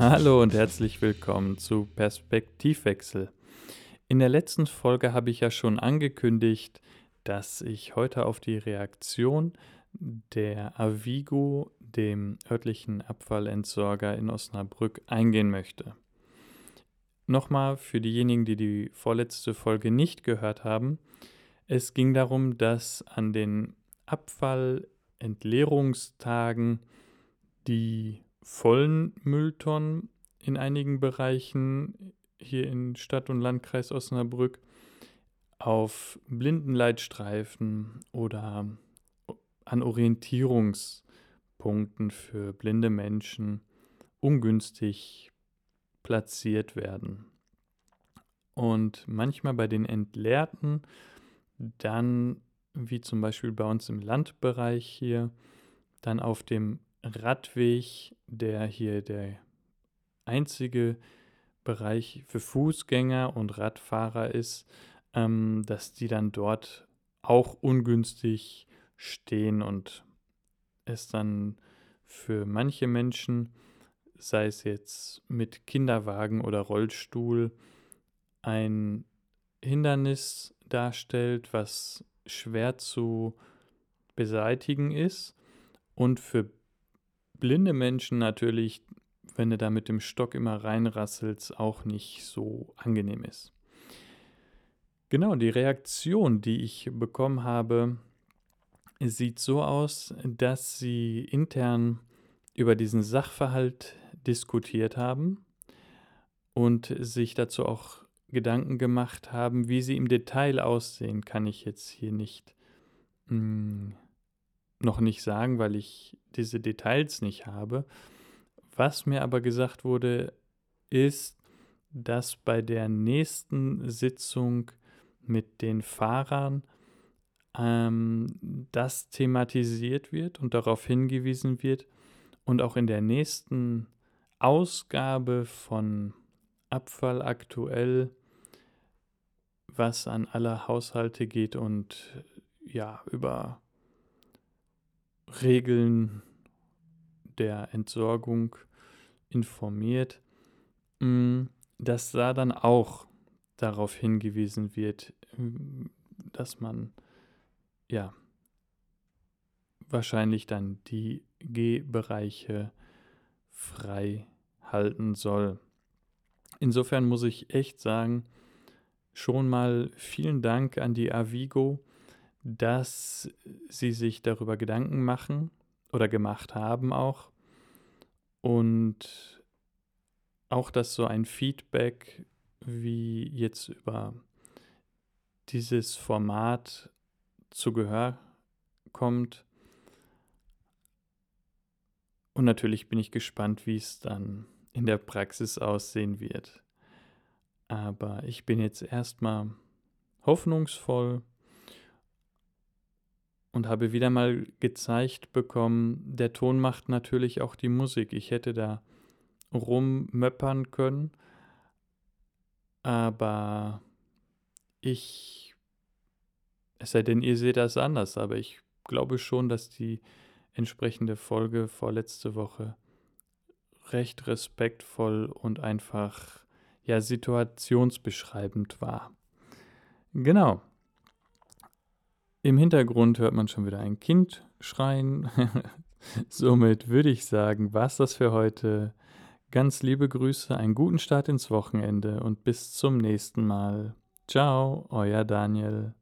Hallo und herzlich willkommen zu Perspektivwechsel. In der letzten Folge habe ich ja schon angekündigt, dass ich heute auf die Reaktion der Avigo, dem örtlichen Abfallentsorger in Osnabrück, eingehen möchte. Nochmal für diejenigen, die die vorletzte Folge nicht gehört haben. Es ging darum, dass an den Abfallentleerungstagen die vollen Mülltonnen in einigen Bereichen hier in Stadt und Landkreis Osnabrück auf Blindenleitstreifen oder an Orientierungspunkten für blinde Menschen ungünstig platziert werden. Und manchmal bei den Entleerten dann, wie zum Beispiel bei uns im Landbereich hier, dann auf dem Radweg, der hier der einzige Bereich für Fußgänger und Radfahrer ist, ähm, dass die dann dort auch ungünstig stehen und es dann für manche Menschen, sei es jetzt mit Kinderwagen oder Rollstuhl, ein Hindernis darstellt, was schwer zu beseitigen ist und für blinde Menschen natürlich, wenn du da mit dem Stock immer reinrasselst, auch nicht so angenehm ist. Genau, die Reaktion, die ich bekommen habe, sieht so aus, dass sie intern über diesen Sachverhalt diskutiert haben und sich dazu auch Gedanken gemacht haben, wie sie im Detail aussehen, kann ich jetzt hier nicht mh, hm, noch nicht sagen, weil ich diese Details nicht habe. Was mir aber gesagt wurde, ist, dass bei der nächsten Sitzung mit den Fahrern ähm, das thematisiert wird und darauf hingewiesen wird und auch in der nächsten Ausgabe von Abfall aktuell, was an alle Haushalte geht und ja, über Regeln der Entsorgung informiert, mm, dass da dann auch darauf hingewiesen wird, dass man ja wahrscheinlich dann die G-Bereiche frei halten soll. Insofern muss ich echt sagen, schon mal vielen Dank an die Avigo, dass sie sich darüber Gedanken machen oder gemacht haben auch. Und auch, dass so ein Feedback wie jetzt über dieses Format zu Gehör kommt. Und natürlich bin ich gespannt, wie es dann in der Praxis aussehen wird. Aber ich bin jetzt erstmal hoffnungsvoll und habe wieder mal gezeigt bekommen, der Ton macht natürlich auch die Musik. Ich hätte da rummöppern können, aber ich, es sei denn, ihr seht das anders, aber ich glaube schon, dass die entsprechende Folge vorletzte Woche recht respektvoll und einfach ja situationsbeschreibend war. Genau. Im Hintergrund hört man schon wieder ein Kind schreien. Somit würde ich sagen, war es das für heute. Ganz liebe Grüße, einen guten Start ins Wochenende und bis zum nächsten Mal. Ciao, euer Daniel.